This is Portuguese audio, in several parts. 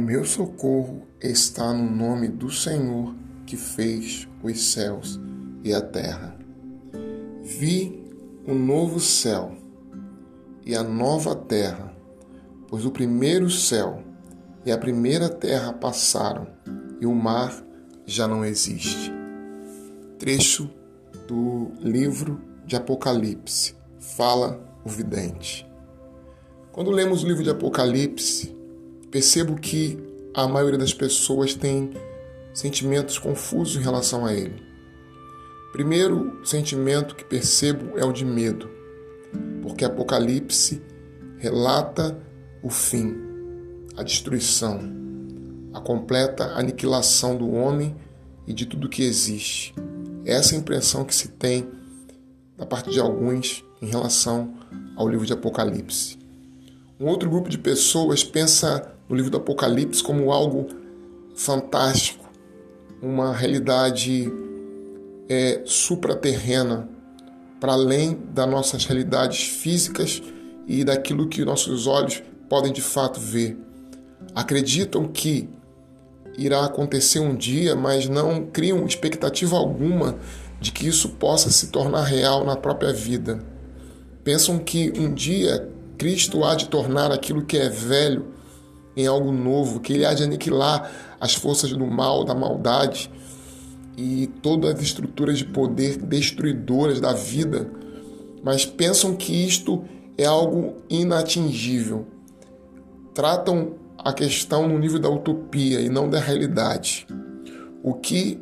meu socorro está no nome do Senhor que fez os céus e a terra. Vi o novo céu e a nova terra, pois o primeiro céu e a primeira terra passaram e o mar já não existe. Trecho do livro de Apocalipse. Fala o vidente. Quando lemos o livro de Apocalipse, percebo que a maioria das pessoas tem sentimentos confusos em relação a ele. Primeiro sentimento que percebo é o de medo, porque Apocalipse relata o fim, a destruição, a completa aniquilação do homem e de tudo que existe. Essa é a impressão que se tem da parte de alguns em relação ao livro de Apocalipse. Um outro grupo de pessoas pensa no livro do Apocalipse como algo fantástico, uma realidade é, supraterrena, para além das nossas realidades físicas e daquilo que nossos olhos podem de fato ver. Acreditam que irá acontecer um dia, mas não criam expectativa alguma de que isso possa se tornar real na própria vida. Pensam que um dia Cristo há de tornar aquilo que é velho em algo novo, que ele há de aniquilar as forças do mal, da maldade e todas as estruturas de poder destruidoras da vida, mas pensam que isto é algo inatingível. Tratam a questão no nível da utopia e não da realidade. O que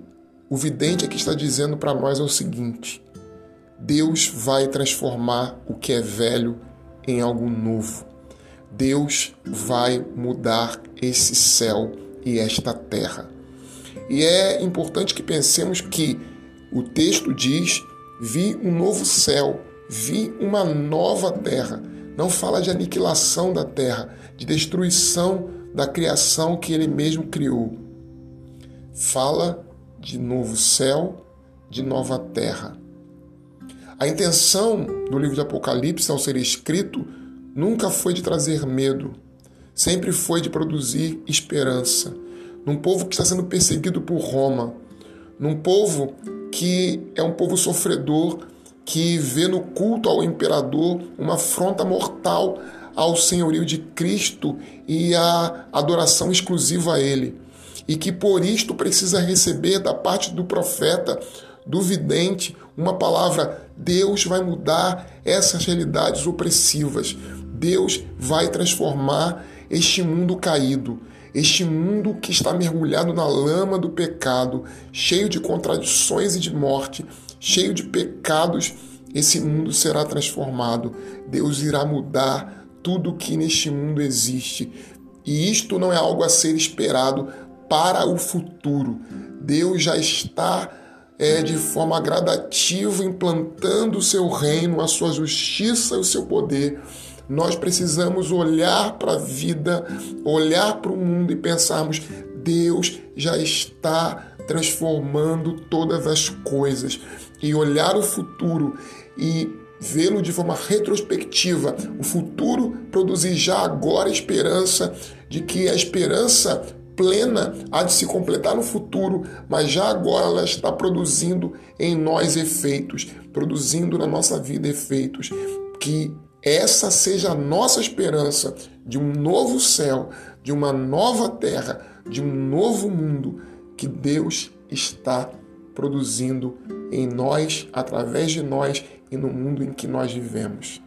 o vidente aqui está dizendo para nós é o seguinte: Deus vai transformar o que é velho em algo novo. Deus vai mudar esse céu e esta terra. E é importante que pensemos que o texto diz: vi um novo céu, vi uma nova terra. Não fala de aniquilação da terra, de destruição da criação que ele mesmo criou. Fala de novo céu, de nova terra. A intenção do livro de Apocalipse, ao ser escrito, nunca foi de trazer medo, sempre foi de produzir esperança. Num povo que está sendo perseguido por Roma, num povo que é um povo sofredor, que vê no culto ao imperador uma afronta mortal ao senhorio de Cristo e a adoração exclusiva a Ele. E que por isto precisa receber da parte do profeta, do vidente, uma palavra: Deus vai mudar essas realidades opressivas. Deus vai transformar este mundo caído, este mundo que está mergulhado na lama do pecado, cheio de contradições e de morte, cheio de pecados. Esse mundo será transformado. Deus irá mudar tudo que neste mundo existe. E isto não é algo a ser esperado para o futuro. Deus já está é, de forma gradativa implantando o seu reino, a sua justiça e o seu poder. Nós precisamos olhar para a vida, olhar para o mundo e pensarmos: Deus já está transformando todas as coisas. E olhar o futuro e vê-lo de forma retrospectiva. O futuro produzir já agora esperança de que a esperança plena há de se completar no futuro, mas já agora ela está produzindo em nós efeitos, produzindo na nossa vida efeitos. Que essa seja a nossa esperança de um novo céu, de uma nova terra, de um novo mundo que Deus está produzindo em nós, através de nós e no mundo em que nós vivemos.